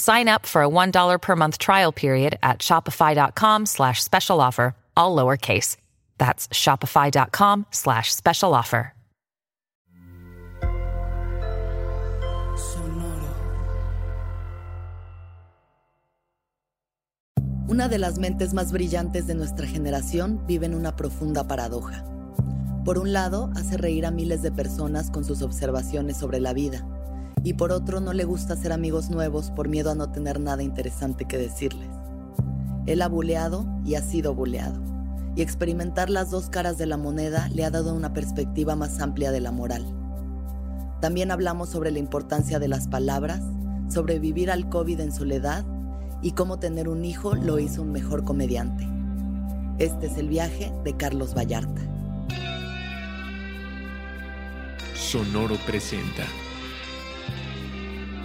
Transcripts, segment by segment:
Sign up for a $1 per month trial period at shopify.com slash special offer, all lowercase. That's shopify.com slash special offer. Una de las mentes más brillantes de nuestra generación vive en una profunda paradoja. Por un lado, hace reír a miles de personas con sus observaciones sobre la vida y por otro no le gusta hacer amigos nuevos por miedo a no tener nada interesante que decirles. Él ha buleado y ha sido buleado, y experimentar las dos caras de la moneda le ha dado una perspectiva más amplia de la moral. También hablamos sobre la importancia de las palabras, sobre vivir al COVID en soledad y cómo tener un hijo lo hizo un mejor comediante. Este es el viaje de Carlos Vallarta. Sonoro presenta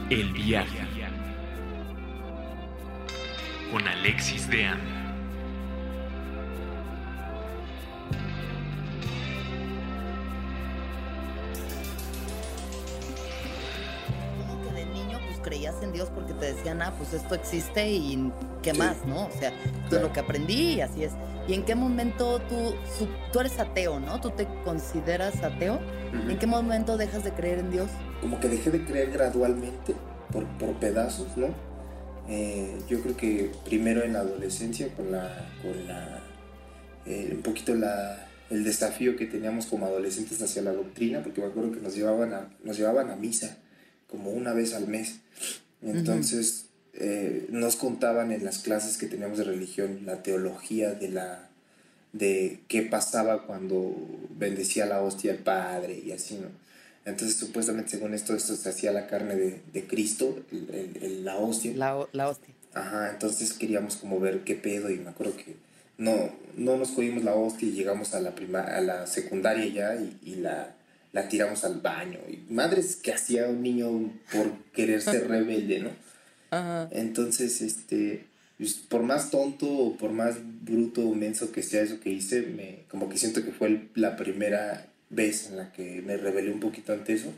el viaje. Con Alexis de Anda. Como que de niño pues creías en Dios porque te decían, ah, pues esto existe y qué más, ¿no? O sea, esto es lo que aprendí y así es. ¿Y en qué momento tú, tú eres ateo, ¿no? ¿Tú te consideras ateo? ¿En qué momento dejas de creer en Dios? Como que dejé de creer gradualmente, por, por pedazos, ¿no? Eh, yo creo que primero en la adolescencia, con la, con la eh, un poquito la, el desafío que teníamos como adolescentes hacia la doctrina, porque me acuerdo que nos llevaban a, nos llevaban a misa como una vez al mes. Entonces, eh, nos contaban en las clases que teníamos de religión la teología de la de qué pasaba cuando bendecía la hostia el Padre y así, ¿no? Entonces, supuestamente, según esto, esto se hacía la carne de, de Cristo, el, la hostia. La, la, hostia. Ajá, entonces queríamos como ver qué pedo y me acuerdo que no, no nos cogimos la hostia y llegamos a la, prima, a la secundaria ya y, y la, la tiramos al baño. Y madres que hacía un niño por querer ser rebelde, ¿no? Entonces, este, pues, por más tonto o por más bruto o menso que sea eso que hice, me, como que siento que fue la primera vez en la que me rebelé un poquito ante eso.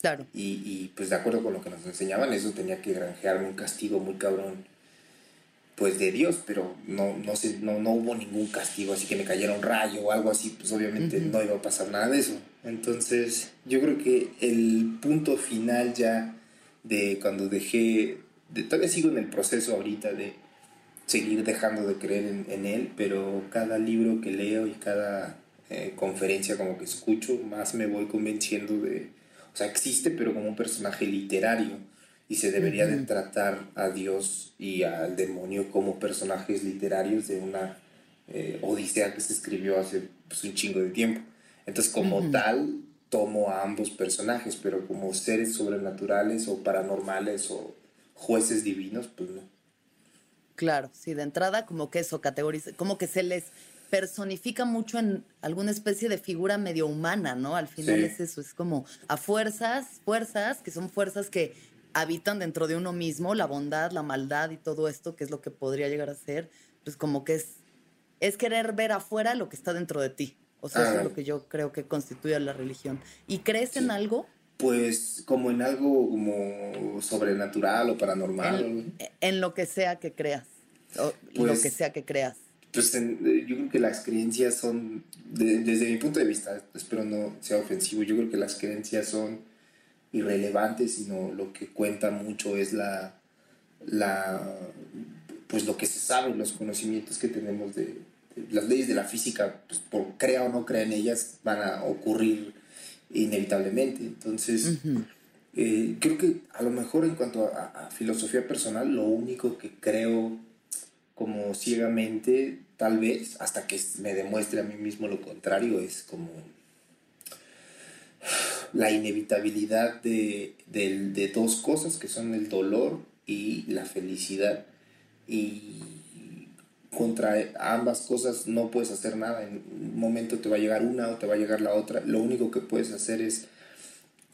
Claro. Y, y pues de acuerdo con lo que nos enseñaban, eso tenía que granjearme un castigo muy cabrón, pues de Dios, pero no, no, sé, no, no hubo ningún castigo, así que me cayera un rayo o algo así, pues obviamente no iba a pasar nada de eso. Entonces, yo creo que el punto final ya de cuando dejé todavía sigo en el proceso ahorita de seguir dejando de creer en, él, pero cada libro que leo y cada eh, conferencia como que escucho, más me voy convenciendo de, o sea, existe, pero como un personaje literario y se debería de tratar a Dios y al demonio como personajes literarios de una eh, odisea que se escribió hace pues, un chingo de tiempo. Entonces, como tal, tomo a ambos personajes, pero como seres sobrenaturales o paranormales o jueces divinos, pues no. Claro, sí, de entrada como que eso categoriza, como que se les personifica mucho en alguna especie de figura medio humana, ¿no? Al final es eso, es como a fuerzas, fuerzas, que son fuerzas que habitan dentro de uno mismo, la bondad, la maldad y todo esto, que es lo que podría llegar a ser, pues como que es, es querer ver afuera lo que está dentro de ti. O sea, eso es lo que yo creo que constituye la religión. ¿Y crees en algo? Pues como en algo como sobrenatural o paranormal. En, en lo que sea que creas. O lo Pues- que sea que creas. Pues en- eh, yo creo que las creencias son, de- desde mi punto de vista, espero no sea ofensivo, yo creo que las creencias son irrelevantes, sino lo que cuenta mucho es la, la pues lo que se sabe, los conocimientos que tenemos de, de las leyes de la física, pues por crea o no crea en ellas, van a ocurrir inevitablemente. Entonces, eh, creo que a lo mejor en cuanto a, a filosofía personal, lo único que creo como ciegamente, tal vez, hasta que me demuestre a mí mismo lo contrario, es como la inevitabilidad de, de dos cosas que son el dolor y la felicidad. Y contra ambas cosas no puedes hacer nada. En un momento te va a llegar una o te va a llegar la otra. Lo único que puedes hacer es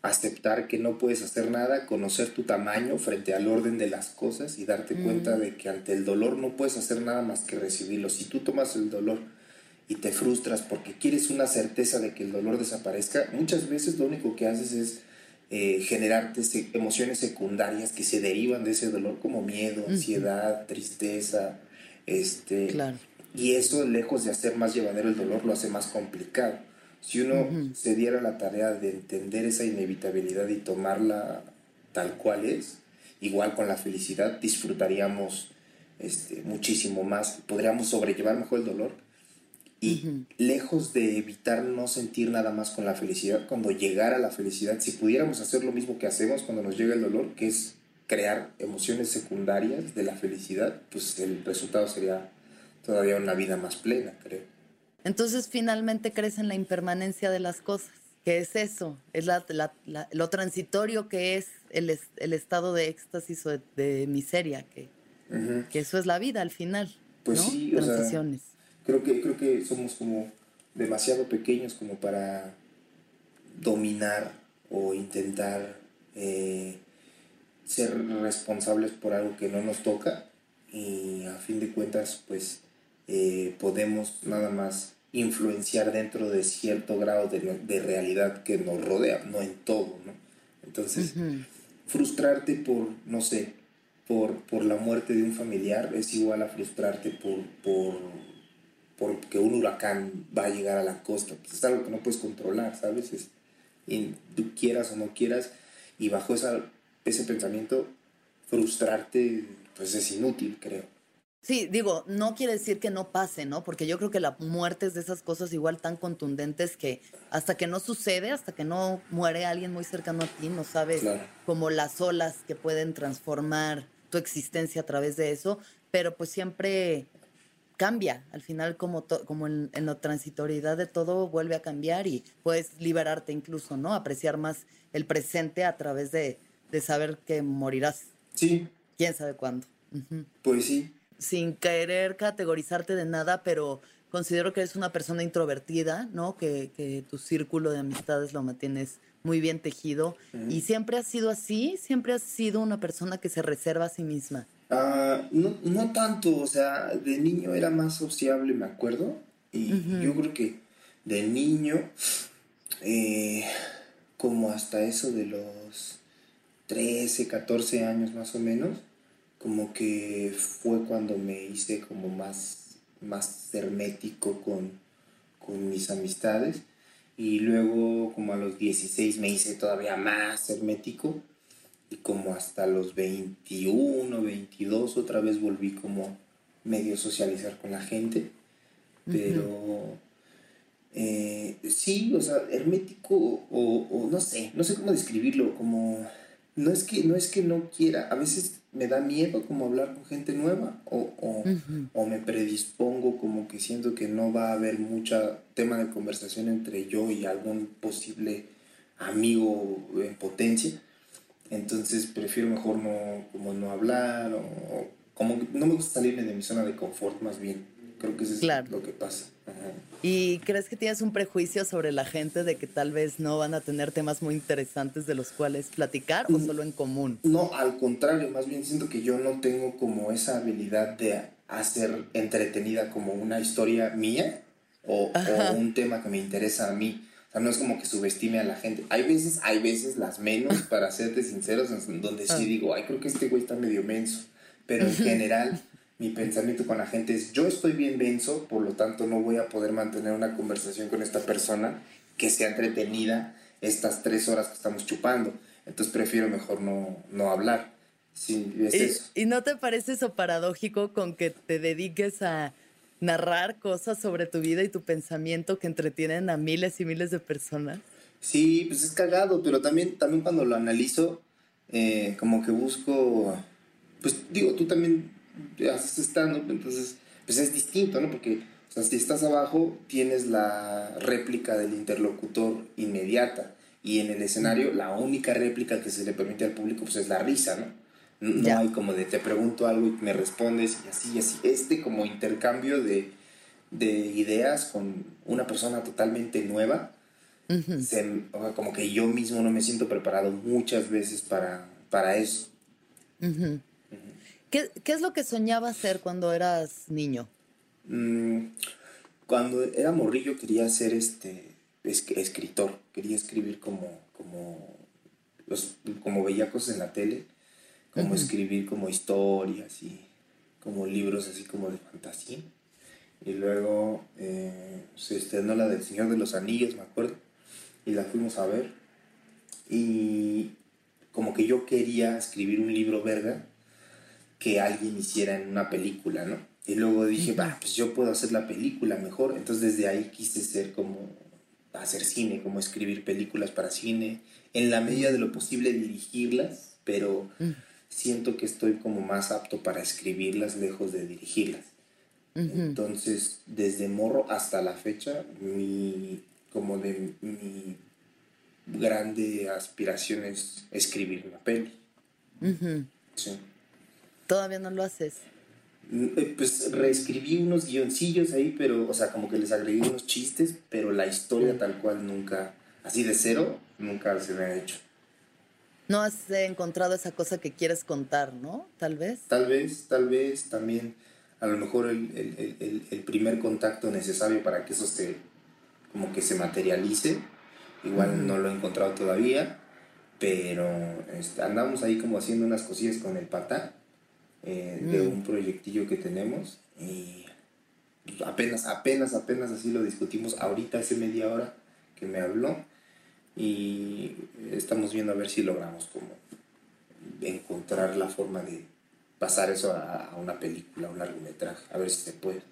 aceptar que no puedes hacer nada, conocer tu tamaño frente al orden de las cosas y darte cuenta de que ante el dolor no puedes hacer nada más que recibirlo. Si tú tomas el dolor y te frustras porque quieres una certeza de que el dolor desaparezca, muchas veces lo único que haces es eh, generarte emociones secundarias que se derivan de ese dolor como miedo, ansiedad, tristeza, este, Claro. y eso, lejos de hacer más llevadero el dolor, lo hace más complicado. Si uno se diera la tarea de entender esa inevitabilidad y tomarla tal cual es, igual con la felicidad, disfrutaríamos este, muchísimo más, podríamos sobrellevar mejor el dolor. Y lejos de evitar no sentir nada más con la felicidad, cuando llegara la felicidad, si pudiéramos hacer lo mismo que hacemos cuando nos llega el dolor, que es crear emociones secundarias de la felicidad, pues el resultado sería todavía una vida más plena, creo. Entonces finalmente crees en la impermanencia de las cosas. ¿Qué es eso? Es la, la- la- lo transitorio que es el, es- el estado de éxtasis o de, de miseria, que, que eso es la vida al final. Pues ¿no? sí, o sea, Transiciones. Creo que, creo que somos como demasiado pequeños como para dominar o intentar eh, ser responsables por algo que no nos toca y a fin de cuentas pues eh, podemos nada más influenciar dentro de cierto grado de, de realidad que nos rodea, no en todo, ¿no? Entonces, frustrarte por, no sé, por, por la muerte de un familiar es igual a frustrarte por, por, porque un huracán va a llegar a la costa. Pues es algo que no puedes controlar, ¿sabes? Es, y tú quieras o no quieras, y bajo esa, ese pensamiento, frustrarte pues es inútil, creo. Sí, digo, no quiere decir que no pase, ¿no? Porque yo creo que la muerte es de esas cosas igual tan contundentes que hasta que no sucede, hasta que no muere alguien muy cercano a ti, no sabes Claro. como las olas que pueden transformar tu existencia a través de eso, pero pues siempre cambia. Al final, como, como en, en la transitoriedad de todo, vuelve a cambiar y puedes liberarte incluso, ¿no? Apreciar más el presente a través de, de saber que morirás. Sí, ¿Quién sabe cuándo? Ujú pues sí. Sin querer categorizarte de nada, pero considero que eres una persona introvertida, ¿no? Que, que tu círculo de amistades lo mantienes muy bien tejido. Y siempre has sido así, siempre has sido una persona que se reserva a sí misma. Ah, no, no tanto, o sea, de niño era más sociable, me acuerdo. Y yo creo que de niño, eh, como hasta eso de los 13, 14 años más o menos, como que fue cuando me hice como más, más hermético con, con mis amistades. Y luego como a los 16 me hice todavía más hermético. Y como hasta los 21, 22 otra vez volví como medio socializar con la gente, pero eh, sí, o sea, hermético o, o no sé, no sé cómo describirlo, como no es que no es que no quiera, a veces me da miedo como hablar con gente nueva o, o, o me predispongo como que siento que no va a haber mucha tema de conversación entre yo y algún posible amigo en potencia. Entonces prefiero mejor no, como no hablar o, o como que no me gusta salirme de mi zona de confort más bien. Creo que eso es Claro. lo que pasa. Ajá. ¿Y crees que tienes un prejuicio sobre la gente de que tal vez no van a tener temas muy interesantes de los cuales platicar o solo en común? No, al contrario, más bien siento que yo no tengo como esa habilidad de hacer entretenida como una historia mía o, o un tema que me interesa a mí. O sea, no es como que subestime a la gente. Hay veces, hay veces las menos, para serte sinceros, donde sí digo, ay, creo que este güey está medio menso. Pero en general, mi pensamiento con la gente es, yo estoy bien menso, por lo tanto no voy a poder mantener una conversación con esta persona que sea entretenida estas tres horas que estamos chupando. Entonces prefiero mejor no, no hablar. Sí, es ¿Y, eso. ¿Y no te parece eso paradójico con que te dediques a narrar cosas sobre tu vida y tu pensamiento que entretienen a miles y miles de personas? Sí, pues es cagado, pero también, también cuando lo analizo, eh, como que busco, pues digo, tú también haces stand-up, entonces, pues es distinto, ¿no? Porque, o sea, si estás abajo, tienes la réplica del interlocutor inmediata, y en el escenario, la única réplica que se le permite al público, pues es la risa, ¿no? No Ya. hay como de te pregunto algo y me respondes y así y así. Este como intercambio de, de ideas con una persona totalmente nueva, se- o sea, como que yo mismo no me siento preparado muchas veces para, para eso. ¿Qué, qué es lo que soñabas ser cuando eras niño? Mm, cuando era morrillo quería ser este es- escritor, quería escribir como, como, los, como veía cosas en la tele, como escribir como historias y como libros así como de fantasía. Y luego eh, se estrenó la del Señor de los Anillos, me acuerdo, y la fuimos a ver. Y como que yo quería escribir un libro verga que alguien hiciera en una película, ¿no? Y luego dije, va, pues yo puedo hacer la película mejor. Entonces desde ahí quise ser como hacer cine, como escribir películas para cine, en la medida de lo posible dirigirlas, pero siento que estoy como más apto para escribirlas lejos de dirigirlas. Entonces, desde morro hasta la fecha, mi, como de mi grande aspiración es escribir una peli. Sí. Todavía no lo haces. Mm, eh, Pues reescribí unos guioncillos ahí, pero, o sea, como que les agregué unos chistes, pero la historia tal cual nunca, así de cero, nunca se me ha hecho. No has encontrado esa cosa que quieres contar, ¿no? Tal vez. Tal vez, tal vez también, a lo mejor el, el- el- el- el primer contacto necesario para que eso se, como que se materialice, igual no lo he encontrado todavía, pero este, andamos ahí como haciendo unas cosillas con el patá eh, de un proyectillo que tenemos y apenas, apenas, apenas así lo discutimos ahorita hace media hora que me habló y estamos viendo a ver si logramos como encontrar la forma de pasar eso a, a una película, a un largometraje, a ver si se puede.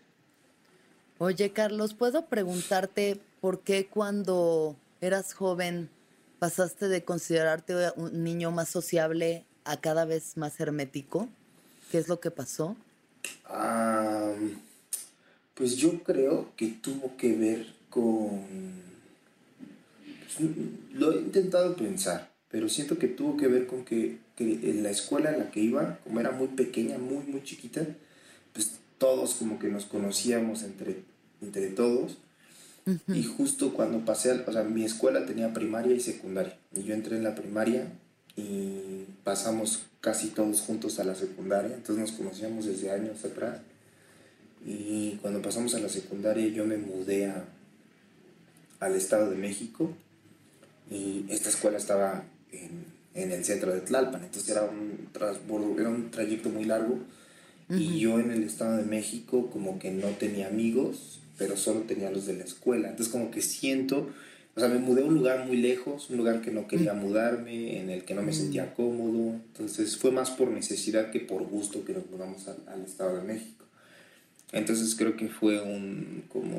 Oye, Carlos, ¿puedo preguntarte por qué cuando eras joven pasaste de considerarte un niño más sociable a cada vez más hermético? ¿Qué es lo que pasó? Ah, pues yo creo que tuvo que ver con... pues, lo he intentado pensar, pero siento que tuvo que ver con que, que en la escuela en la que iba, como era muy pequeña, muy, muy chiquita, pues todos como que nos conocíamos entre, entre todos. Y justo cuando pasé, o sea, mi escuela tenía primaria y secundaria. Y yo entré en la primaria y pasamos casi todos juntos a la secundaria. Entonces nos conocíamos desde años atrás. Y cuando pasamos a la secundaria yo me mudé a, al Estado de México. Y esta escuela estaba en, en el centro de Tlalpan. Entonces era un, transbordo, era un trayecto muy largo. Y yo en el Estado de México como que no tenía amigos, pero solo tenía los de la escuela. Entonces como que siento, o sea, me mudé a un lugar muy lejos, un lugar que no quería mudarme, en el que no me sentía cómodo. Entonces fue más por necesidad que por gusto que nos mudamos al, al Estado de México. Entonces creo que fue un como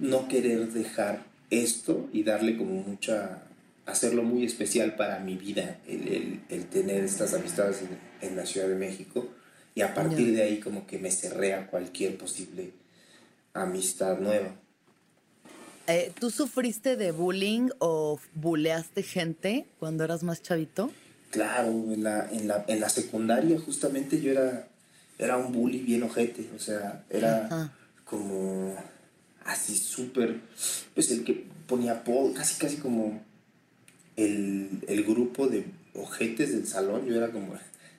no querer dejar esto y darle como mucha, hacerlo muy especial para mi vida, el, el- el tener estas amistades en, en la Ciudad de México. Y a partir de ahí como que me cerré a cualquier posible amistad nueva. Eh, ¿Tú sufriste de bullying o buleaste gente cuando eras más chavito? Claro, en la, en la, en la secundaria justamente yo era, era un bully bien ojete, o sea, era Ajá. como así súper, pues el que ponía apodo, casi casi como el, el grupo de ojetes del salón, yo era como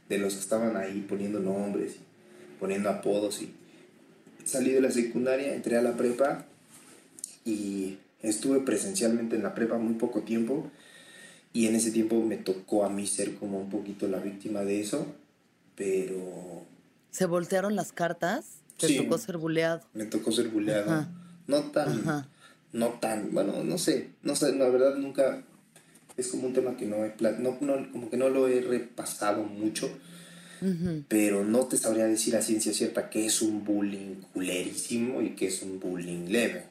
de los que estaban ahí poniendo nombres y poniendo apodos y salí de la secundaria, entré a la prepa y estuve presencialmente en la prepa muy poco tiempo y en ese tiempo me tocó a mí ser como un poquito la víctima de eso, pero... ¿Se voltearon las cartas? ¿Te Sí. tocó ser buleado? Me tocó ser buleado. Ajá. No tan, Ajá. no tan, bueno, no sé, no sé, la verdad nunca, es como un tema que no he, no, no, como que no lo he repasado mucho, pero no te sabría decir a ciencia cierta que es un bullying culerísimo y que es un bullying leve.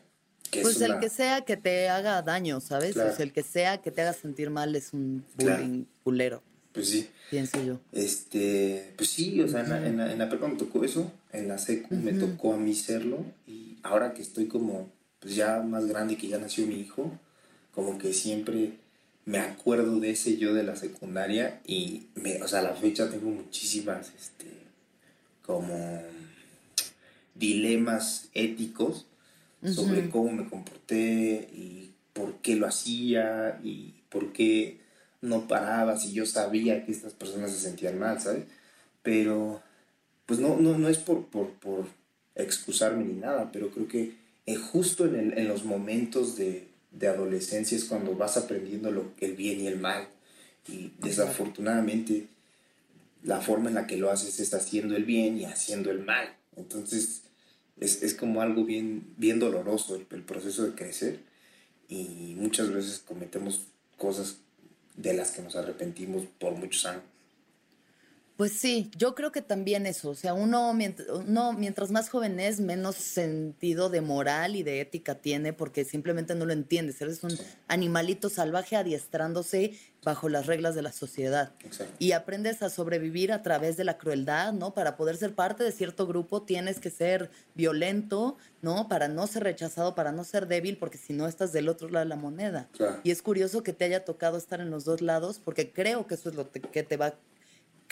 Que Pues es el una- que sea que te haga daño, ¿sabes? Claro. Sea, el que sea que te haga sentir mal es un Claro. bullying culero, Pues sí. pienso yo. Este, pues sí, o sea, en la, en la, en la prepa me tocó eso, en la secu me tocó a mí serlo, y ahora que estoy como, pues ya más grande y que ya nació mi hijo, como que siempre me acuerdo de ese yo de la secundaria y, me, o sea, a la fecha tengo muchísimas, este, como dilemas éticos sobre cómo me comporté y por qué lo hacía y por qué no paraba si yo sabía que estas personas se sentían mal, ¿sabes? Pero, pues no, no, no es por, por, por excusarme ni nada, pero creo que eh, justo en, el- en los momentos de, de adolescencia es cuando vas aprendiendo lo, el bien y el mal. Y desafortunadamente la forma en la que lo haces es haciendo el bien y haciendo el mal. Entonces es, es como algo bien, bien doloroso el, el proceso de crecer y muchas veces cometemos cosas de las que nos arrepentimos por muchos años. Pues sí, yo creo que también eso, o sea, uno, mient- uno mientras más joven es, menos sentido de moral y de ética tiene porque simplemente no lo entiendes, eres un animalito salvaje adiestrándose bajo las reglas de la sociedad. Exacto. Y aprendes a sobrevivir a través de la crueldad, ¿no? Para poder ser parte de cierto grupo tienes que ser violento, ¿no? Para no ser rechazado, para no ser débil, porque si no estás del otro lado de la moneda. Claro. Y es curioso que te haya tocado estar en los dos lados, porque creo que eso es lo que te va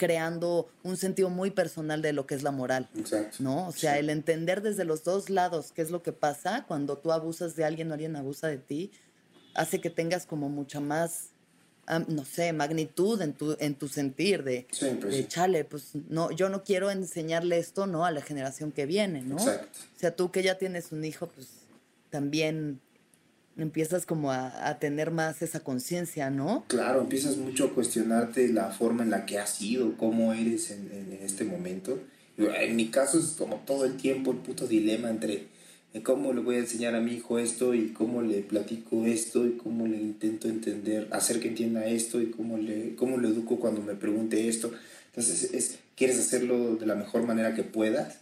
creando un sentido muy personal de lo que es la moral. Exacto. ¿No? O sea, Sí. el entender desde los dos lados qué es lo que pasa cuando tú abusas de alguien o alguien abusa de ti, hace que tengas como mucha más, no sé, magnitud en tu, en tu sentir de, Sí, pues de chale, pues no, yo no quiero enseñarle esto, ¿no? A la generación que viene, ¿no? Exacto. O sea, tú que ya tienes un hijo, pues también empiezas como a, a tener más esa conciencia, ¿no? Claro, empiezas mucho a cuestionarte la forma en la que has sido, cómo eres en, en- este momento. En mi caso es como todo el tiempo el puto dilema entre eh, cómo le voy a enseñar a mi hijo esto y cómo le platico esto y cómo le intento entender, hacer que entienda esto y cómo le, cómo le educo cuando me pregunte esto. Entonces, es, quieres hacerlo de la mejor manera que puedas,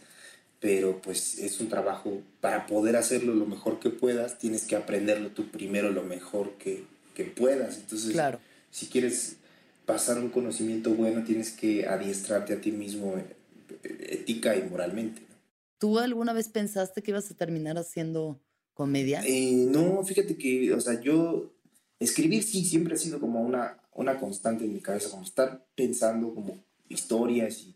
pero pues es un trabajo, para poder hacerlo lo mejor que puedas, tienes que aprenderlo tú primero lo mejor que, que puedas. Entonces, Claro. si quieres pasar un conocimiento bueno, tienes que adiestrarte a ti mismo eh, ética y moralmente. ¿no? ¿Tú alguna vez pensaste que ibas a terminar haciendo comedia? Eh, no, fíjate que, o sea, yo escribir sí siempre ha sido como una, una constante en mi cabeza, como estar pensando como historias y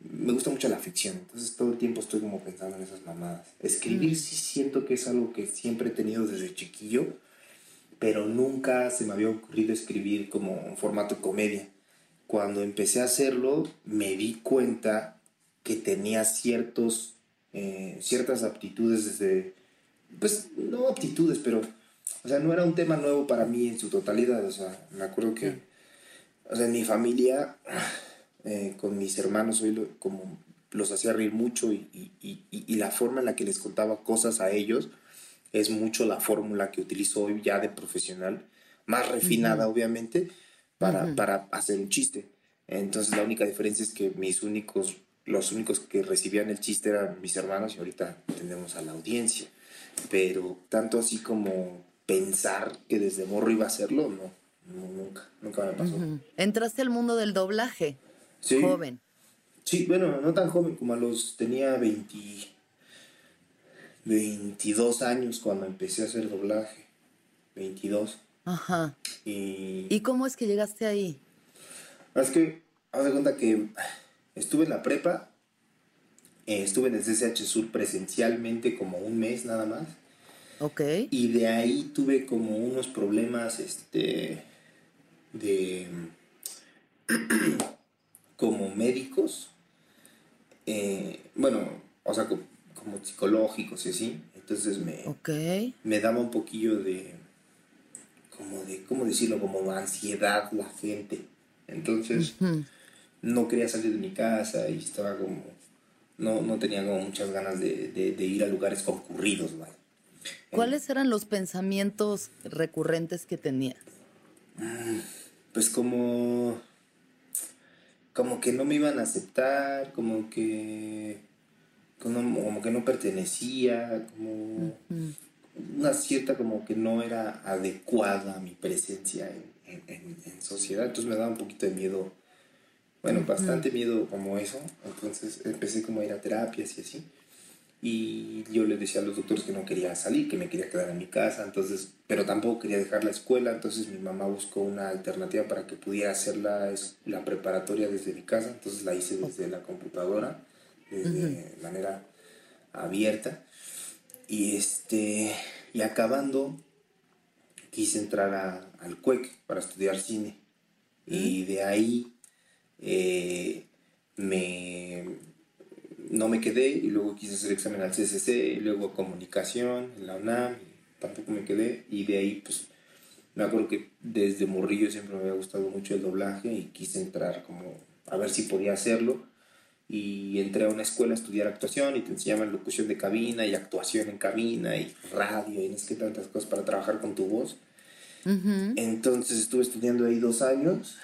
me gusta mucho la ficción, entonces todo el tiempo estoy como pensando en esas mamadas. Escribir sí siento que es algo que siempre he tenido desde chiquillo, pero nunca se me había ocurrido escribir como en formato comedia. Cuando empecé a hacerlo, me di cuenta que tenía ciertos, eh, ciertas aptitudes desde, pues no aptitudes, pero, o sea, no era un tema nuevo para mí en su totalidad, o sea, me acuerdo que, o sea, en mi familia, eh, con mis hermanos, soy lo- como los hacía reír mucho y, y- y- y la forma en la que les contaba cosas a ellos es mucho la fórmula que utilizo hoy ya de profesional, más refinada obviamente, para, para hacer un chiste. Entonces la única diferencia es que mis únicos, los únicos que recibían el chiste eran mis hermanos y ahorita tenemos a la audiencia. Pero tanto así como pensar que desde morro iba a hacerlo, no, no, nunca, nunca me pasó. Ujú. Entraste al mundo del doblaje, Sí. joven. Sí, bueno, no tan joven como a los tenía 20, 22 años cuando empecé a hacer doblaje. 22. Ajá. Y, ¿Y cómo es que llegaste ahí? es que, haz de cuenta que estuve en la prepa, eh, estuve en el CCH Sur presencialmente como un mes nada más. Ok. Y de ahí tuve como unos problemas, este, de, como médicos, eh, bueno, o sea, co- como, psicológicos y así. Entonces me, me daba un poquillo de, como de, ¿cómo decirlo? Como ansiedad la gente. Entonces no quería salir de mi casa y estaba como, no, no tenía como muchas ganas de, de- de ir a lugares concurridos, vaya. ¿Cuáles eran los pensamientos recurrentes que tenía? Pues como, como que no me iban a aceptar, como que, como, como que no pertenecía, como una cierta como que no era adecuada mi presencia en, en- en- en sociedad, entonces me daba un poquito de miedo, bueno, bastante miedo como eso, entonces empecé como a ir a terapias y así, y yo le decía a los doctores que no quería salir, que me quería quedar en mi casa, entonces, pero tampoco quería dejar la escuela, entonces mi mamá buscó una alternativa para que pudiera hacer la, la preparatoria desde mi casa, entonces la hice desde la computadora, desde manera abierta, y este, y acabando, quise entrar a- al CUEC para estudiar cine, y de ahí eh, me no me quedé y luego quise hacer examen al CCC y luego comunicación en la UNAM tampoco me quedé. Y de ahí pues me acuerdo que desde morrillo siempre me había gustado mucho el doblaje y quise entrar como a ver si podía hacerlo. Y entré a una escuela a estudiar actuación y te enseñaban locución de cabina y actuación en cabina y radio y no sé qué tantas cosas para trabajar con tu voz. Entonces estuve estudiando ahí dos años,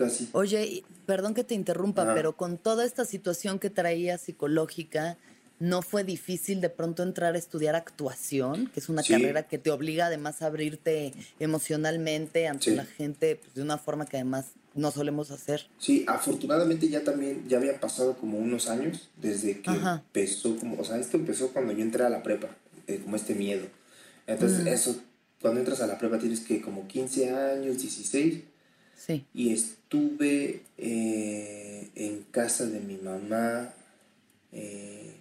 casi Oye, perdón que te interrumpa, Ajá. pero con toda esta situación que traía psicológica, ¿no fue difícil de pronto entrar a estudiar actuación? Que es una Sí. carrera que te obliga además a abrirte emocionalmente ante Sí. la gente pues, de una forma que además no solemos hacer. Sí, afortunadamente ya también, ya había pasado como unos años desde que Ajá. empezó, como, o sea, esto empezó cuando yo entré a la prepa, eh, como este miedo. Entonces, eso, cuando entras a la prepa tienes que como 15 años, 16, Sí. y estuve eh, en casa de mi mamá eh,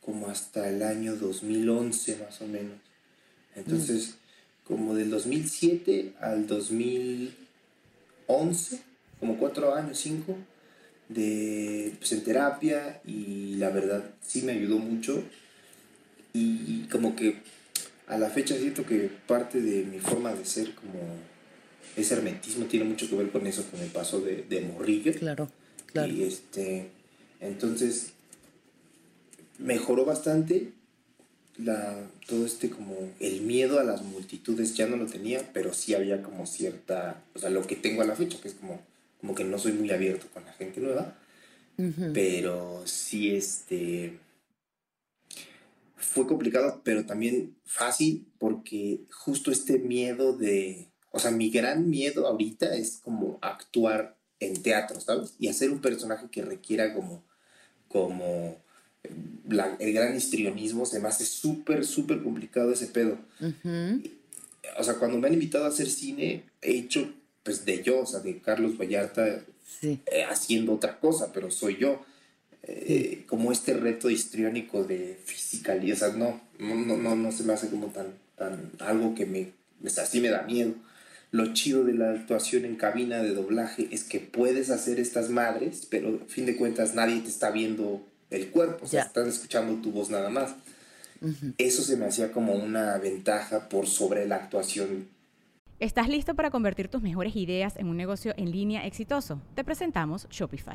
como hasta el año 2011 más o menos. Entonces, como del 2007 al 2011, como cuatro años, cinco, de, pues, en terapia y la verdad sí me ayudó mucho y como que a la fecha siento que parte de mi forma de ser como ese hermetismo tiene mucho que ver con eso que me pasó de, de morrillo. Claro, claro. Y este, entonces mejoró bastante la, todo este como el miedo a las multitudes ya no lo tenía, pero sí había como cierta, o sea, lo que tengo a la fecha, que es como, como que no soy muy abierto con la gente nueva, pero sí este fue complicado, pero también fácil porque justo este miedo de, o sea, mi gran miedo ahorita es como actuar en teatro, ¿sabes? Y hacer un personaje que requiera como, como eh, la- el gran histrionismo, se me hace súper, súper complicado ese pedo. O sea, cuando me han invitado a hacer cine, he hecho pues de yo, o sea, de Carlos Vallarta Sí. eh, haciendo otra cosa, pero soy yo. Eh, Como este reto histriónico de fisicalidad, o sea, no, no, no, no, se me hace como tan, tan algo que me, me, así me da miedo. Lo chido de la actuación en cabina de doblaje es que puedes hacer estas madres, pero a fin de cuentas nadie te está viendo el cuerpo, o sea, Ya. están escuchando tu voz nada más. Eso se me hacía como una ventaja por sobre la actuación ¿Estás listo para convertir tus mejores ideas en un negocio en línea exitoso? Te presentamos Shopify.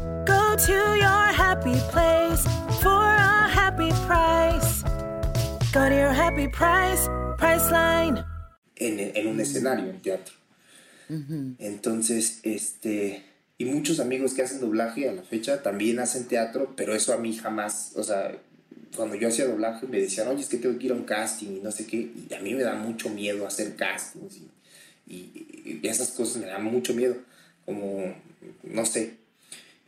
Go to your happy place for a happy price. Go to your happy price, Priceline. en, en un escenario, en teatro. Entonces, este, y muchos amigos que hacen doblaje a la fecha también hacen teatro, pero eso a mí jamás, o sea, cuando yo hacía doblaje me decían, oye, es que tengo que ir a un casting y no sé qué, y a mí me da mucho miedo hacer castings y, y- y esas cosas me dan mucho miedo, como, no sé.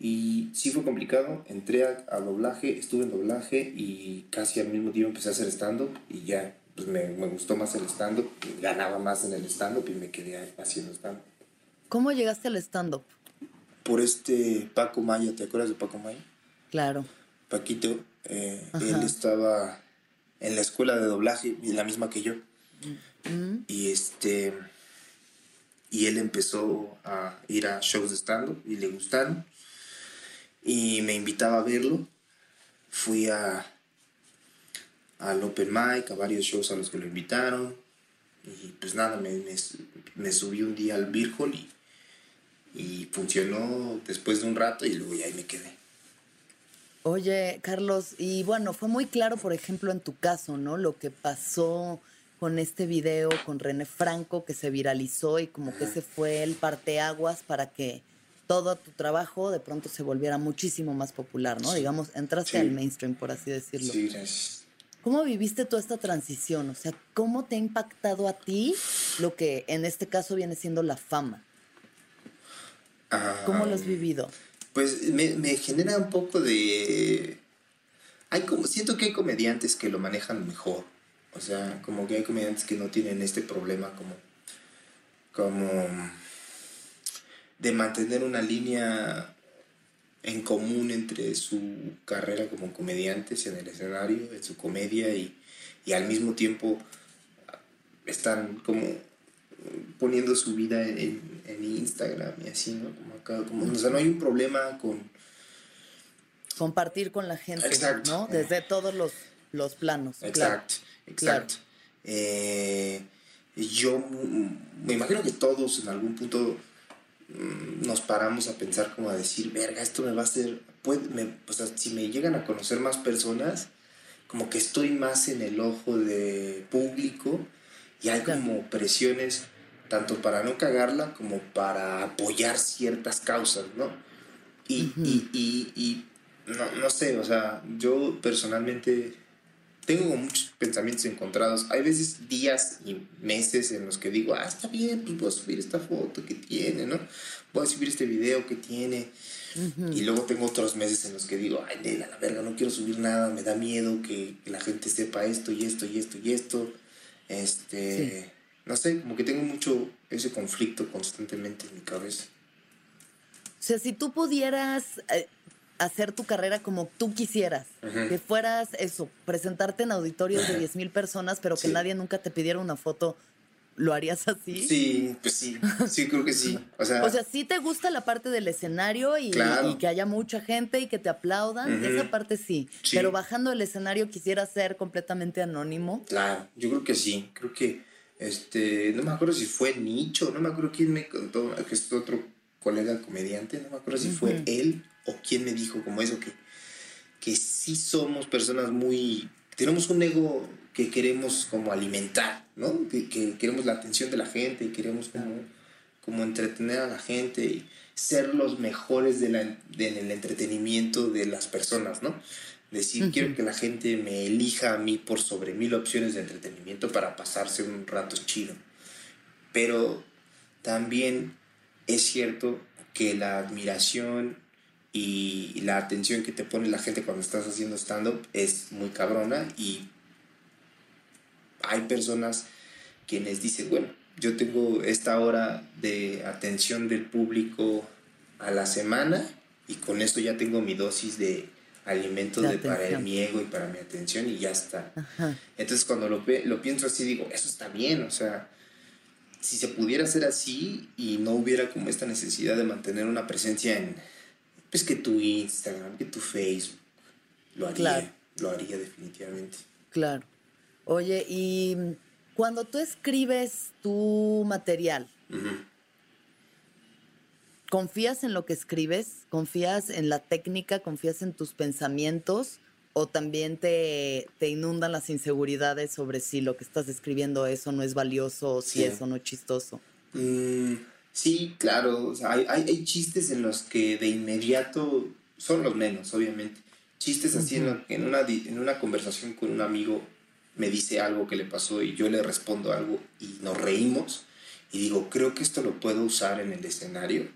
Y sí fue complicado, entré a, a doblaje, estuve en doblaje y casi al mismo tiempo empecé a hacer stand-up y ya, pues me, me gustó más el stand-up, ganaba más en el stand-up y me quedé haciendo stand-up. ¿Cómo llegaste al stand-up? Por este Paco Maya, ¿te acuerdas de Paco Maya? Claro. Paquito, eh, él estaba en la escuela de doblaje, la misma que yo. Y este y él empezó a ir a shows de stand-up y le gustaron. Y me invitaba a verlo. Fui a al open mic, a varios shows a los que lo invitaron. Y pues nada, me, me, me subí un día al Hall y, y funcionó después de un rato y luego ya ahí me quedé. Oye, Carlos, y bueno, fue muy claro, por ejemplo, en tu caso, ¿no? Lo que pasó con este video con René Franco que se viralizó y como que ese fue el parteaguas para que todo tu trabajo de pronto se volviera muchísimo más popular, ¿no? Digamos, entraste Sí. al mainstream, por así decirlo. Sí, gracias. ¿Cómo viviste toda esta transición? O sea, ¿cómo te ha impactado a ti lo que en este caso viene siendo la fama? ¿Cómo lo has vivido? Pues me, me genera un poco de... Hay como, siento que hay comediantes que lo manejan mejor. O sea, como que hay comediantes que no tienen este problema como... Como... De mantener una línea en común entre su carrera como comediantes en el escenario, en su comedia y, y al mismo tiempo están como poniendo su vida en, en Instagram y así, ¿no? Como acá, como, o sea, no hay un problema con... Compartir con la gente, Exacto. ¿no? Desde todos los, los planos. claro. Exacto, exacto. Eh, yo mm, me imagino que todos en algún punto nos paramos a pensar como a decir, verga, esto me va a hacer, puede, me- o sea, si me llegan a conocer más personas, como que estoy más en el ojo de público y hay como presiones tanto para no cagarla como para apoyar ciertas causas, ¿no? Y, y, y, y no, no sé, o sea, yo personalmente tengo como muchos pensamientos encontrados. Hay veces días y meses en los que digo, ah, está bien, pues voy a subir esta foto que tiene, ¿no? Voy a subir este video que tiene. Y luego tengo otros meses en los que digo, ay, nena, la verga, no quiero subir nada, me da miedo que la gente sepa esto y esto y esto y esto. Este, no sé, como que tengo mucho ese conflicto constantemente en mi cabeza. O sea, si tú pudieras eh, hacer tu carrera como tú quisieras, que fueras eso, presentarte en auditorios de 10 mil personas, pero que Sí. nadie nunca te pidiera una foto, ¿lo harías así? Sí, pues sí, sí, creo que sí. O sea, O sea, sí te gusta la parte del escenario y, Claro. y que haya mucha gente y que te aplaudan, esa parte sí. Sí. Pero bajando del escenario quisiera ser completamente anónimo. Claro, yo creo que sí, creo que, este, no me acuerdo si fue Nicho, no me acuerdo quién me contó, que es otro colega comediante, no me acuerdo si fue él o quién me dijo como eso, que, que sí somos personas muy, tenemos un ego que queremos como alimentar, ¿no? Que, que queremos la atención de la gente y queremos como, como entretener a la gente y ser los mejores de la, de- en el entretenimiento de las personas, ¿no? Decir, quiero que la gente me elija a mí por sobre mil opciones de entretenimiento para pasarse un rato chido. Pero también es cierto que la admiración y la atención que te pone la gente cuando estás haciendo stand-up es muy cabrona y hay personas quienes dicen, bueno, yo tengo esta hora de atención del público a la semana y con esto ya tengo mi dosis de alimento De para el, mi ego y para mi atención y ya está. Ajá. Entonces cuando lo, lo pienso así digo, eso está bien, o sea, si se pudiera hacer así y no hubiera como esta necesidad de mantener una presencia en, pues que tu Instagram, que tu Facebook, lo haría, Claro. lo haría definitivamente. Claro. Oye, y cuando tú escribes tu material. ¿confías en lo que escribes? ¿Confías en la técnica? ¿Confías en tus pensamientos? ¿O también te, te inundan las inseguridades sobre si lo que estás escribiendo eso no es valioso o si Sí. eso no es chistoso? Mm, sí, claro. o sea, hay, hay, hay chistes en los que de inmediato son los menos, obviamente. Chistes así en, en, una, en una conversación con un amigo me dice algo que le pasó y yo le respondo algo y nos reímos y digo, creo que esto lo puedo usar en el escenario.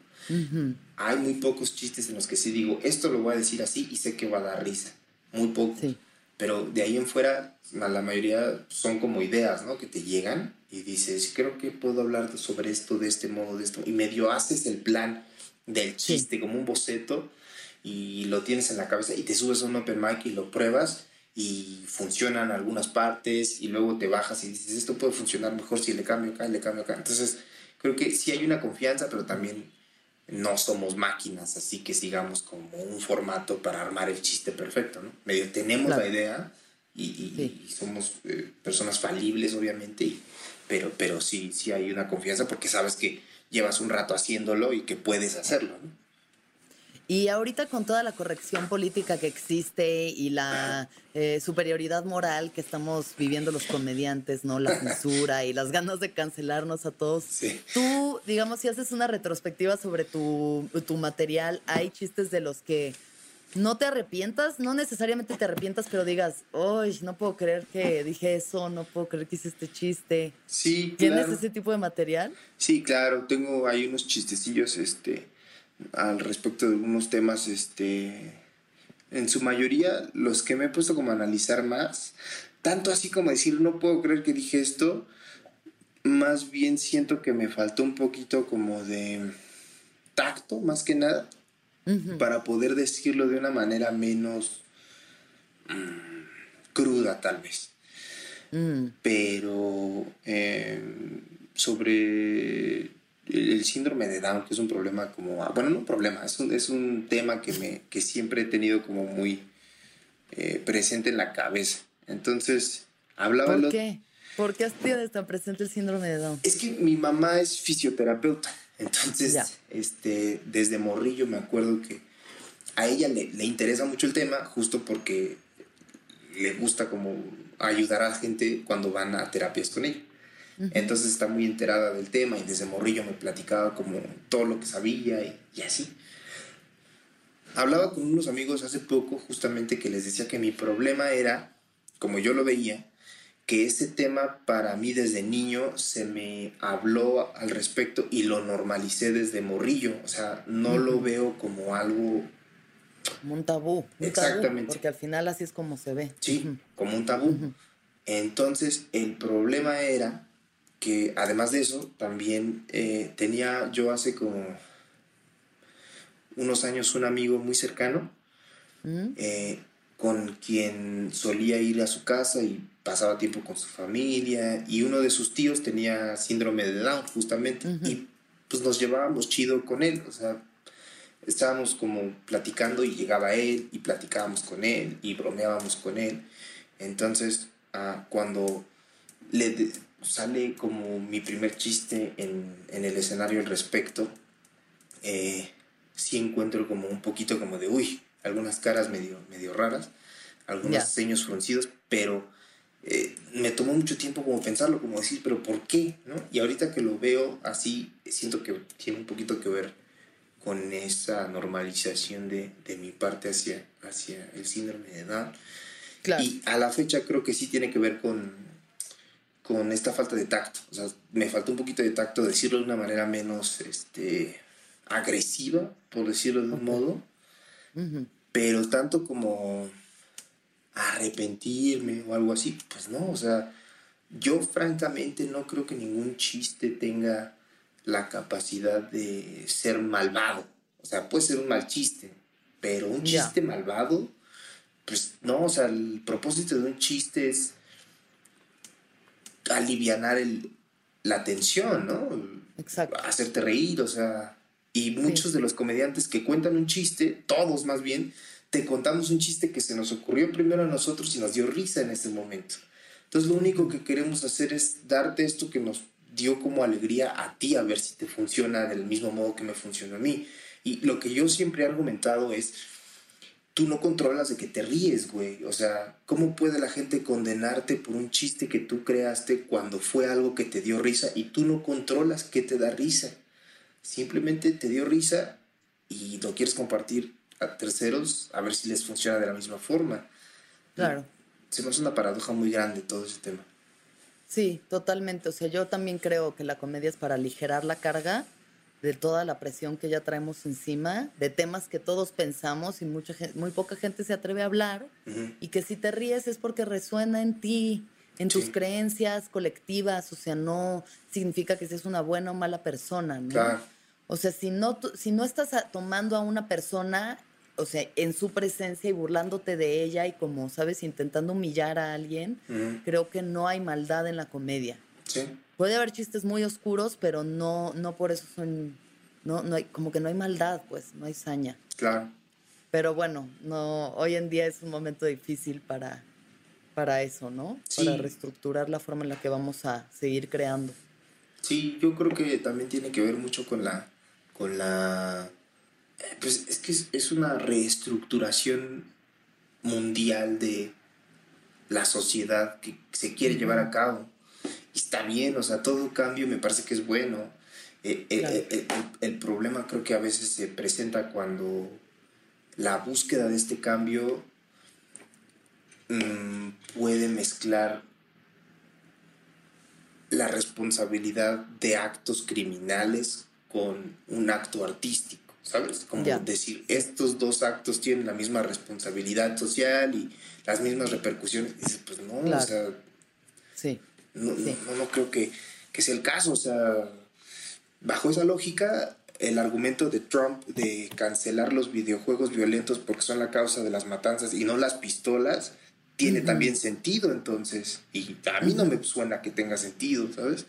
Hay muy pocos chistes en los que sí digo, esto lo voy a decir así y sé que va a dar risa. Muy poco. Sí. Pero de ahí en fuera, la mayoría son como ideas, ¿no? Que te llegan y dices, creo que puedo hablar sobre esto, de este modo, de esto. Y medio haces el plan del chiste, como un boceto, y lo tienes en la cabeza y te subes a un open mic y lo pruebas y funcionan algunas partes y luego te bajas y dices, esto puede funcionar mejor si le cambio acá y le cambio acá. Entonces, creo que sí hay una confianza, pero también no somos máquinas, así que sigamos como un formato para armar el chiste perfecto, ¿no? Medio tenemos Claro. la idea y, y- Sí. y somos eh, personas falibles, obviamente, y- pero, pero sí, sí hay una confianza porque sabes que llevas un rato haciéndolo y que puedes hacerlo, ¿no? Y ahorita con toda la corrección política que existe y la eh, superioridad moral que estamos viviendo los comediantes, ¿no? La censura y las ganas de cancelarnos a todos. Sí. Tú, digamos, si haces una retrospectiva sobre tu, tu material, hay chistes de los que no te arrepientas, no necesariamente te arrepientas, pero digas, ¡ay, no puedo creer que dije eso, no puedo creer que hice este chiste! Sí, ¿Tienes claro. ese tipo de material? Sí, claro, tengo ahí unos chistecillos este, al respecto de algunos temas, este, en su mayoría los que me he puesto como a analizar más, tanto así como decir, no puedo creer que dije esto, más bien siento que me faltó un poquito como de tacto, más que nada, para poder decirlo de una manera menos mm, cruda tal vez. Mm, pero eh, sobre el, síndrome de Down, que es un problema como, ah, bueno, no un problema, es un, es un tema que, me, que siempre he tenido como muy eh, presente en la cabeza. Entonces, hablaba ¿Por qué? ¿Por qué tienes tan presente el síndrome de Down? Es que mi mamá es fisioterapeuta, entonces, Ya. este, desde morrillo me acuerdo que a ella le, le interesa mucho el tema, justo porque le gusta como ayudar a la gente cuando van a terapias con ella. Entonces está muy enterada del tema y desde morrillo me platicaba como todo lo que sabía y, y así. Hablaba con unos amigos hace poco justamente que les decía que mi problema era, como yo lo veía, que ese tema para mí desde niño se me habló al respecto y lo normalicé desde morrillo. O sea, no lo veo como algo, Como un tabú. un tabú, Exactamente. porque al final así es como se ve. sí, como un tabú. Entonces, el problema era que además de eso, también eh, tenía yo hace como unos años un amigo muy cercano Mm, eh, con quien solía ir a su casa y pasaba tiempo con su familia y uno de sus tíos tenía síndrome de Down justamente y pues nos llevábamos chido con él, o sea, estábamos como platicando y llegaba él y platicábamos con él y bromeábamos con él. Entonces, ah, cuando le sale como mi primer chiste en, en el escenario al respecto, eh, sí encuentro como un poquito como de, uy, algunas caras medio, medio raras, algunos Ya. ceños fruncidos, pero eh, me tomó mucho tiempo como pensarlo, como decir, pero ¿por qué? ¿no? Y ahorita que lo veo así, siento que tiene un poquito que ver con esa normalización de, de mi parte hacia, hacia el síndrome de Down. Claro. Y a la fecha creo que sí tiene que ver con, con esta falta de tacto. O sea, me falta un poquito de tacto decirlo de una manera menos este, agresiva, por decirlo de un modo, Ujú. pero tanto como arrepentirme o algo así, pues no, o sea, yo francamente no creo que ningún chiste tenga la capacidad de ser malvado. O sea, puede ser un mal chiste, pero un chiste malvado, pues no, o sea, el propósito de un chiste es alivianar el, la atención, ¿no? Exacto. Hacerte reír, o sea, y muchos de los comediantes que cuentan un chiste, todos más bien, te contamos un chiste que se nos ocurrió primero a nosotros y nos dio risa en ese momento. Entonces lo único que queremos hacer es darte esto que nos dio como alegría a ti, a ver si te funciona del mismo modo que me funcionó a mí. Y lo que yo siempre he argumentado es, tú no controlas de que te ríes, güey. O sea, ¿cómo puede la gente condenarte por un chiste que tú creaste cuando fue algo que te dio risa y tú no controlas qué te da risa? Simplemente te dio risa y lo quieres compartir a terceros a ver si les funciona de la misma forma. Claro. Se me hace una paradoja muy grande todo ese tema. Sí, totalmente. O sea, yo también creo que la comedia es para aligerar la carga de toda la presión que ya traemos encima, de temas que todos pensamos y mucha gente, muy poca gente se atreve a hablar, y que si te ríes es porque resuena en ti, en tus creencias colectivas, o sea, no significa que seas una buena o mala persona, ¿no? Claro. O sea, si no, si no estás a- tomando a una persona, o sea, en su presencia y burlándote de ella y como, ¿sabes?, intentando humillar a alguien, creo que no hay maldad en la comedia. Sí. Puede haber chistes muy oscuros, pero no, no por eso son, no, no hay, como que no hay maldad, pues, no hay saña. Claro. Pero bueno, no, hoy en día es un momento difícil para, para eso, ¿no? Sí. Para reestructurar la forma en la que vamos a seguir creando. Sí, yo creo que también tiene que ver mucho con la, con la, eh, pues es que es, es una reestructuración mundial de la sociedad que se quiere llevar a cabo. Está bien, o sea, todo cambio me parece que es bueno. Eh, eh, Claro. eh, el, el problema creo que a veces se presenta cuando la búsqueda de este cambio mm, puede mezclar la responsabilidad de actos criminales con un acto artístico, ¿sabes? Como decir, estos dos actos tienen la misma responsabilidad social y las mismas repercusiones. Y dices, pues no, Claro. o sea, Sí. No, Sí. no, no creo que, que sea el caso. O sea, bajo esa lógica, el argumento de Trump de cancelar los videojuegos violentos porque son la causa de las matanzas y no las pistolas, tiene también sentido entonces. Y a mí no me suena que tenga sentido, ¿sabes?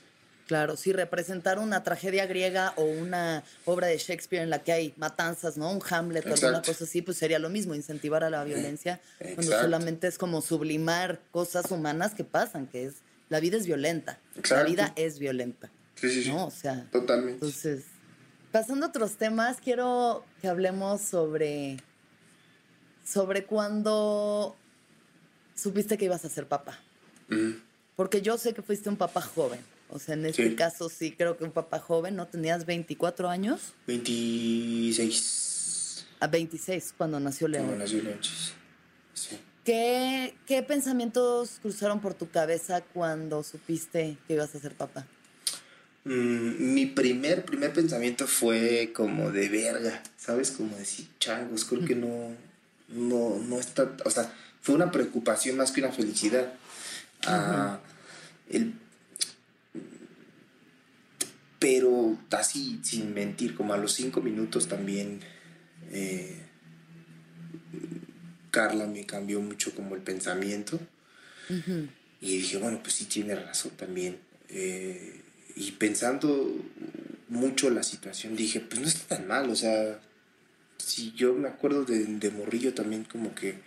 Claro, si representar una tragedia griega o una obra de Shakespeare en la que hay matanzas, ¿no? Un Hamlet o alguna cosa así, pues sería lo mismo, incentivar a la violencia, cuando Exacto. solamente es como sublimar cosas humanas que pasan, que es, la vida es violenta, la Exacto. vida es violenta, Sí, sí, sí. ¿no? O sea, Totalmente. entonces, pasando a otros temas, quiero que hablemos sobre, sobre cuando supiste que ibas a ser papá. Porque yo sé que fuiste un papá joven. O sea, en este Sí. caso sí creo que un papá joven, ¿no? ¿Tenías 24 años? 26. A 26 cuando nació León. nació Leonchis. Sí. ¿Qué, ¿Qué pensamientos cruzaron por tu cabeza cuando supiste que ibas a ser papá? Mm, mi primer, primer pensamiento fue como de verga, ¿sabes? Como decir, changos, creo que no, no, no está, o sea, fue una preocupación más que una felicidad. Ah, el- pero así, sin mentir, como a los cinco minutos también eh, Carla me cambió mucho como el pensamiento. Y dije, bueno, pues sí tiene razón también. Eh, y pensando mucho la situación, dije, pues no está tan mal, o sea, si yo me acuerdo de, de Morrillo también como que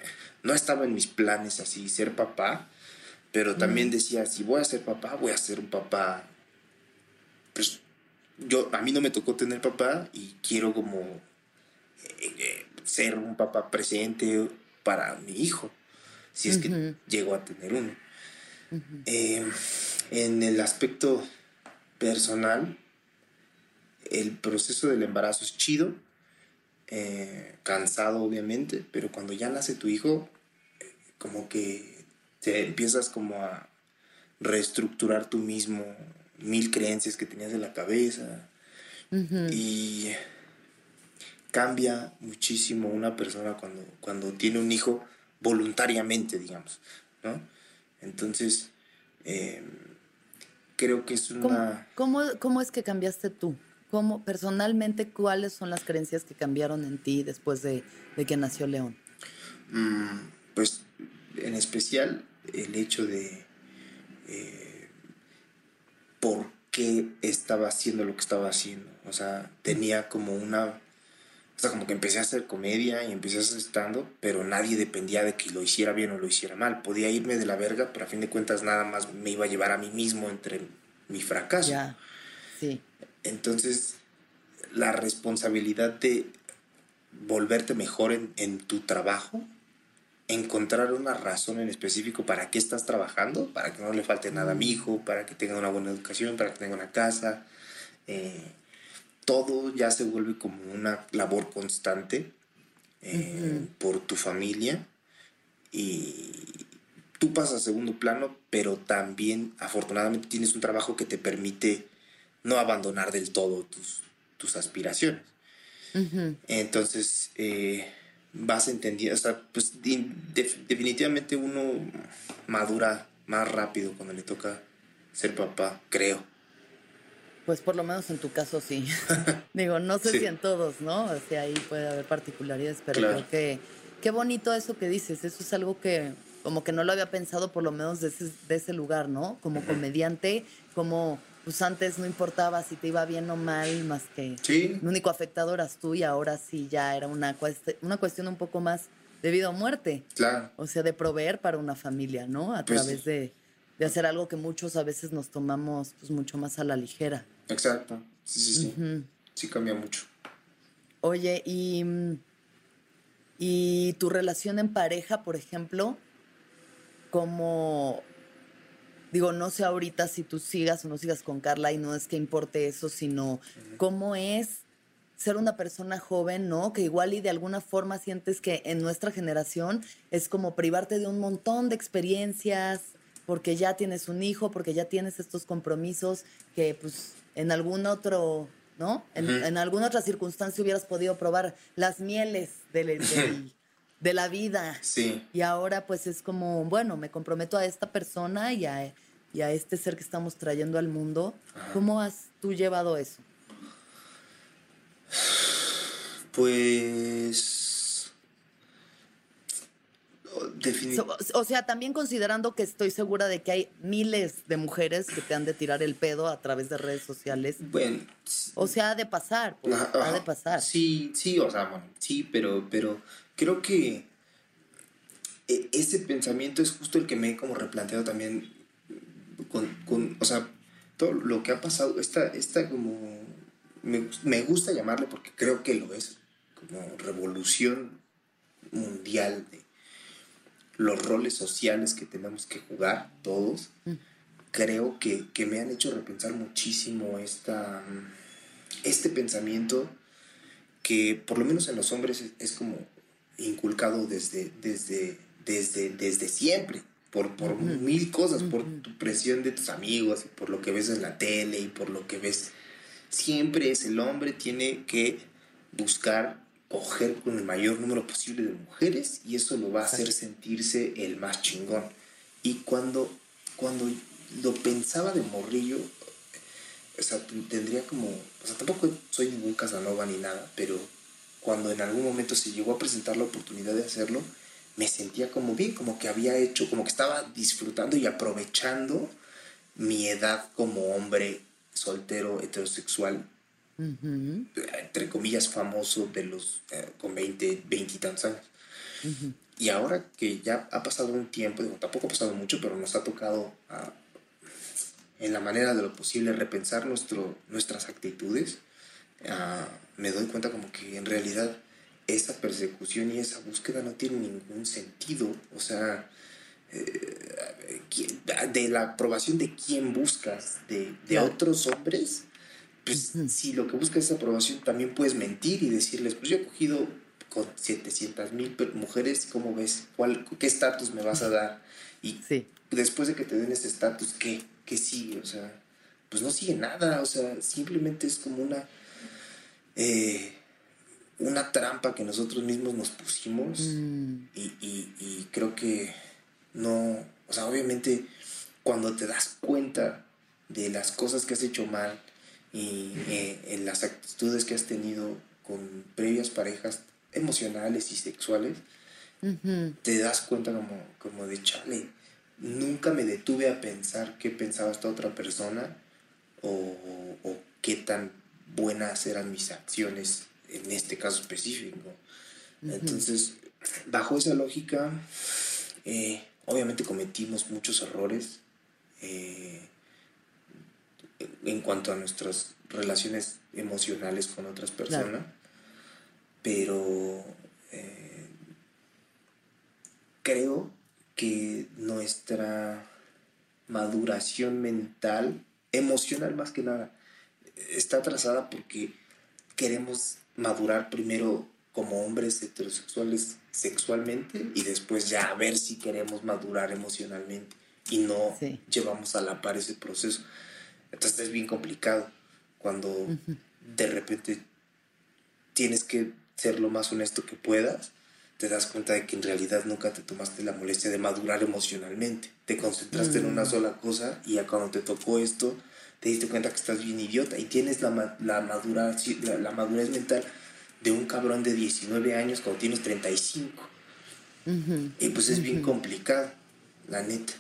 no estaba en mis planes así ser papá, pero también decía, si voy a ser papá, voy a ser un papá, pues yo, a mí no me tocó tener papá y quiero como eh, eh, ser un papá presente para mi hijo, si es que llego a tener uno. Eh, en el aspecto personal, el proceso del embarazo es chido, eh, cansado obviamente, pero cuando ya nace tu hijo, eh, como que te empiezas como a reestructurar tú mismo mil creencias que tenías en la cabeza. Y cambia muchísimo una persona cuando, cuando tiene un hijo voluntariamente, digamos, ¿no? Entonces, eh, creo que es ¿Cómo, una... cómo, cómo es que cambiaste tú? ¿Cómo, personalmente, cuáles son las creencias que cambiaron en ti después de, de que nació León? Mm, pues en especial el hecho de eh, por qué estaba haciendo lo que estaba haciendo. O sea, tenía como una... O sea, como que empecé a hacer comedia y empecé a hacer stand pero nadie dependía de que lo hiciera bien o lo hiciera mal. Podía irme de la verga, pero a fin de cuentas nada más me iba a llevar a mí mismo entre mi fracaso. Ya, sí. Entonces, la responsabilidad de volverte mejor en, en tu trabajo encontrar una razón en específico para qué estás trabajando, para que no le falte nada a mi hijo, para que tenga una buena educación, para que tenga una casa. Eh, todo ya se vuelve como una labor constante eh, por tu familia y tú pasas a segundo plano, pero también afortunadamente tienes un trabajo que te permite no abandonar del todo tus, tus aspiraciones. Entonces, eh, vas entendiendo, o sea, pues definitivamente uno madura más rápido cuando le toca ser papá, creo. Pues por lo menos en tu caso sí. Digo, no sé si en todos, ¿no? O sea, ahí puede haber particularidades, pero creo que qué bonito eso que dices. Eso es algo que como que no lo había pensado por lo menos de ese, de ese lugar, ¿no? Como comediante, como pues antes no importaba si te iba bien o mal, más que sí. el único afectado eras tú y ahora sí ya era una, una cuestión un poco más de vida o muerte. Claro. O sea, de proveer para una familia, ¿no? A pues través de, de, hacer algo que muchos a veces nos tomamos pues mucho más a la ligera. Exacto. Sí, sí, sí. Sí cambia mucho. Oye, y, y tu relación en pareja, por ejemplo, como digo, no sé ahorita si tú sigas o no sigas con Carla y no es que importe eso, sino cómo es ser una persona joven, ¿no? Que igual y de alguna forma sientes que en nuestra generación es como privarte de un montón de experiencias, porque ya tienes un hijo, porque ya tienes estos compromisos que pues en algún otro, ¿no? En, alguna otra circunstancia hubieras podido probar las mieles de, de la vida. Sí. Y ahora pues es como, bueno, me comprometo a esta persona y a, y a este ser que estamos trayendo al mundo. ¿Cómo has tú llevado eso? Pues... Definitivamente. o sea, también considerando que estoy segura de que hay miles de mujeres que te han de tirar el pedo a través de redes sociales. Bueno. O sea, ha de pasar, pues, ha de pasar. Sí, sí, o sea, bueno, sí, pero, pero creo que e, ese pensamiento es justo el que me he como replanteado también con, o sea, todo lo que ha pasado, esta, esta como, me, me gusta llamarle porque creo que lo es, como revolución mundial de los roles sociales que tenemos que jugar todos, mm. creo que, que, me han hecho repensar muchísimo esta, este pensamiento que por lo menos en los hombres es, como inculcado desde, desde, desde, desde siempre por, por mil cosas, por tu presión de tus amigos, y por lo que ves en la tele y por lo que ves. Siempre es el hombre tiene que buscar coger con el mayor número posible de mujeres y eso lo va a hacer sentirse el más chingón. Y cuando, cuando lo pensaba de morrillo, o sea, tendría como, o sea, tampoco soy ningún Casanova ni nada, pero cuando en algún momento se llegó a presentar la oportunidad de hacerlo, me sentía como bien, como que había hecho, como que estaba disfrutando y aprovechando mi edad como hombre soltero heterosexual, entre comillas famoso de los eh, con 20, 20 y tantos años. Y ahora que ya ha pasado un tiempo, digo, tampoco ha pasado mucho, pero nos ha tocado ah, en la manera de lo posible repensar nuestro, nuestras actitudes, ah, me doy cuenta como que en realidad esa persecución y esa búsqueda no tiene ningún sentido. O sea, eh, de la aprobación de quién buscas, de, otros hombres, pues si lo que buscas es aprobación, también puedes mentir y decirles, pues yo he cogido con 700 mil mujeres, ¿cómo ves? ¿Cuál, ¿Qué estatus me vas a dar? Y después de que te den ese estatus, ¿qué? ¿Qué sigue? O sea, pues no sigue nada, o sea, simplemente es como una... Eh, una trampa que nosotros mismos nos pusimos mm. y, creo que no, o sea, obviamente cuando te das cuenta de las cosas que has hecho mal y eh, en las actitudes que has tenido con previas parejas emocionales y sexuales, te das cuenta como, como de chale, nunca me detuve a pensar qué pensaba esta otra persona o, o qué tan buenas eran mis acciones en este caso específico. Entonces, bajo esa lógica, eh, obviamente cometimos muchos errores eh, en cuanto a nuestras relaciones emocionales con otras personas, pero eh, creo que nuestra maduración mental, emocional más que nada, está atrasada porque queremos madurar primero como hombres heterosexuales sexualmente y después ya a ver si queremos madurar emocionalmente y no llevamos a la par ese proceso. Entonces es bien complicado cuando de repente tienes que ser lo más honesto que puedas, te das cuenta de que en realidad nunca te tomaste la molestia de madurar emocionalmente. Te concentraste en una mm. sola cosa y ya cuando te tocó esto, te diste cuenta que estás bien idiota y tienes la, la, la, la madurez mental de un cabrón de 19 años cuando tienes 35. y pues es bien complicado, la neta.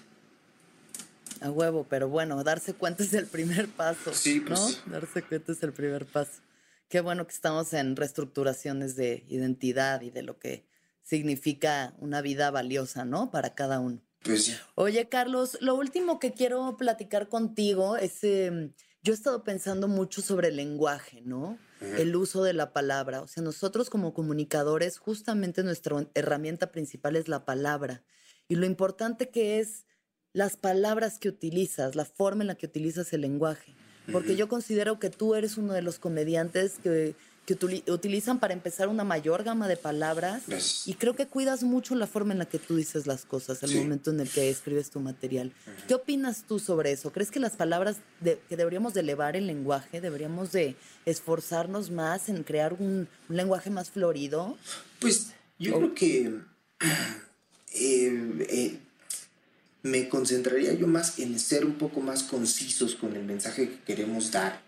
A huevo, pero bueno, darse cuenta es el primer paso. Sí, pues ¿no? Darse cuenta es el primer paso. Qué bueno que estamos en reestructuraciones de identidad y de lo que significa una vida valiosa, ¿no? Para cada uno. Pues Oye, Carlos, lo último que quiero platicar contigo es, em, yo he estado pensando mucho sobre el lenguaje, ¿no? El uso de la palabra. O sea, nosotros como comunicadores, justamente nuestra herramienta principal es la palabra. Y lo importante que es las palabras que utilizas, la forma en la que utilizas el lenguaje. Porque yo considero que tú eres uno de los comediantes que que utilizan para empezar una mayor gama de palabras y creo que cuidas mucho la forma en la que tú dices las cosas al momento en el que escribes tu material. ¿Qué opinas tú sobre eso? ¿Crees que las palabras que deberíamos de elevar el lenguaje, deberíamos de esforzarnos más en crear un, lenguaje más florido? Pues yo creo que eh, eh, me concentraría yo más en ser un poco más concisos con el mensaje que queremos dar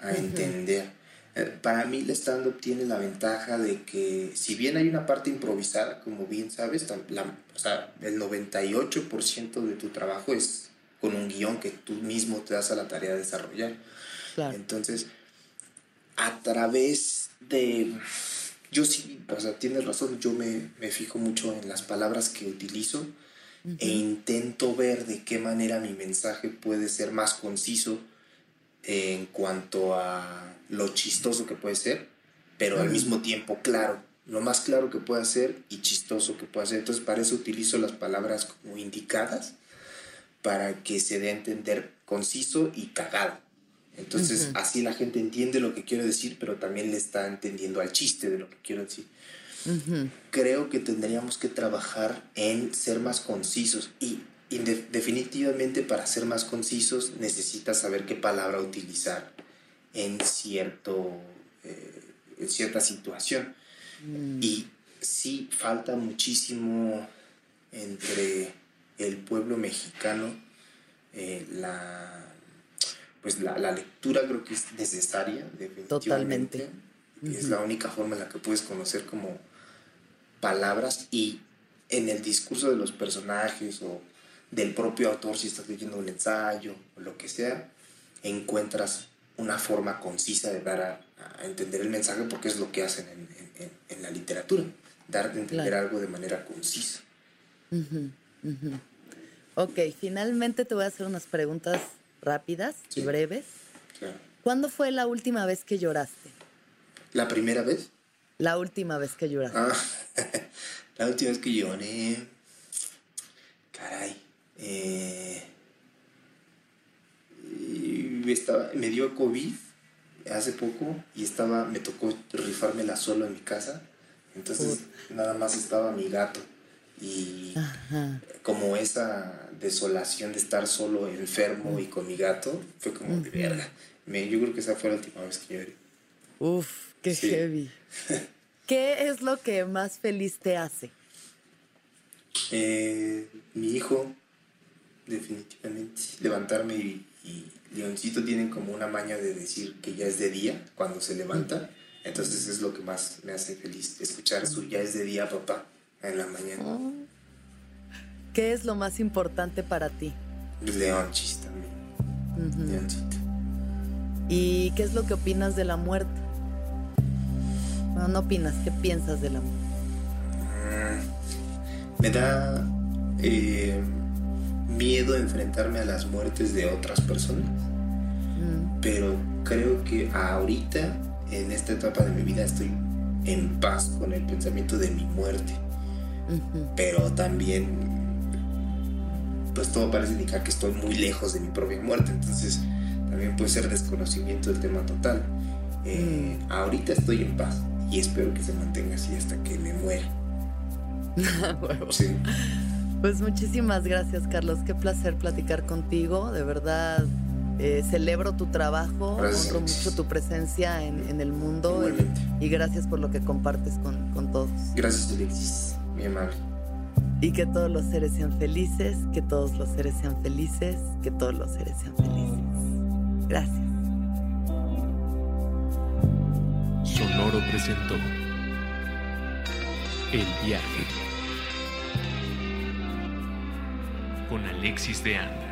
a entender. Eh, para mí el stand-up tiene la ventaja de que si bien hay una parte improvisada, como bien sabes, o sea, el 98% de tu trabajo es con un guion que tú mismo te das a la tarea de desarrollar. Entonces, a través de... Yo sí, o sea, tienes razón, yo me, me fijo mucho en las palabras que utilizo e intento ver de qué manera mi mensaje puede ser más conciso en cuanto a lo chistoso que puede ser, pero al mismo tiempo claro, lo más claro que puede ser y chistoso que puede ser. Entonces para eso utilizo las palabras como indicadas para que se dé a entender conciso y cagado. Entonces así la gente entiende lo que quiero decir, pero también le está entendiendo al chiste de lo que quiero decir. Creo que tendríamos que trabajar en ser más concisos y definitivamente para ser más concisos necesitas saber qué palabra utilizar en, cierto, eh, en cierta situación. Mm. Y sí falta muchísimo entre el pueblo mexicano eh, la, pues la, la, lectura creo que es necesaria, definitivamente. Totalmente. Es la única forma en la que puedes conocer como palabras y en el discurso de los personajes o del propio autor, si estás leyendo un ensayo o lo que sea, encuentras una forma concisa de dar a, entender el mensaje porque es lo que hacen en, la literatura, dar a entender algo de manera concisa. Ok, finalmente te voy a hacer unas preguntas rápidas y breves. ¿Cuándo fue la última vez que lloraste? ¿La primera vez? La última vez que lloraste. Ah, la última vez que lloré. Caray. Eh, estaba, me dio COVID hace poco y estaba, me tocó rifármela solo en mi casa. Entonces nada más estaba mi gato. Y como esa desolación de estar solo enfermo y con mi gato, fue como de verga. Me, yo creo que esa fue la última vez que lloré. Uf, qué heavy. ¿Qué es lo que más feliz te hace? Eh, mi hijo, definitivamente. Levantarme y, Leoncito tiene como una maña de decir que ya es de día cuando se levanta. Entonces es lo que más me hace feliz, escuchar su ya es de día, papá, en la mañana. Oh. ¿Qué es lo más importante para ti? Leonchis también. Leoncito. ¿Y qué es lo que opinas de la muerte? Bueno, no opinas, ¿qué piensas de la muerte? Me da eh, miedo enfrentarme a las muertes de otras personas. Mm, Pero creo que ahorita, en esta etapa de mi vida, estoy en paz con el pensamiento de mi muerte. Pero también, pues todo parece indicar que estoy muy lejos de mi propia muerte. Entonces, también puede ser desconocimiento del tema total. Eh, Ahorita estoy en paz y espero que se mantenga así hasta que me muera. Sí. Pues muchísimas gracias, Carlos. Qué placer platicar contigo. De verdad, eh, celebro tu trabajo, Gracias, honro mucho tu presencia en, en el mundo y, y gracias por lo que compartes con, con todos. Gracias, Alexis. Mi amable. Y que todos los seres sean felices, que todos los seres sean felices, que todos los seres sean felices. Gracias. Sonoro presentó El viaje con Alexis de Anda.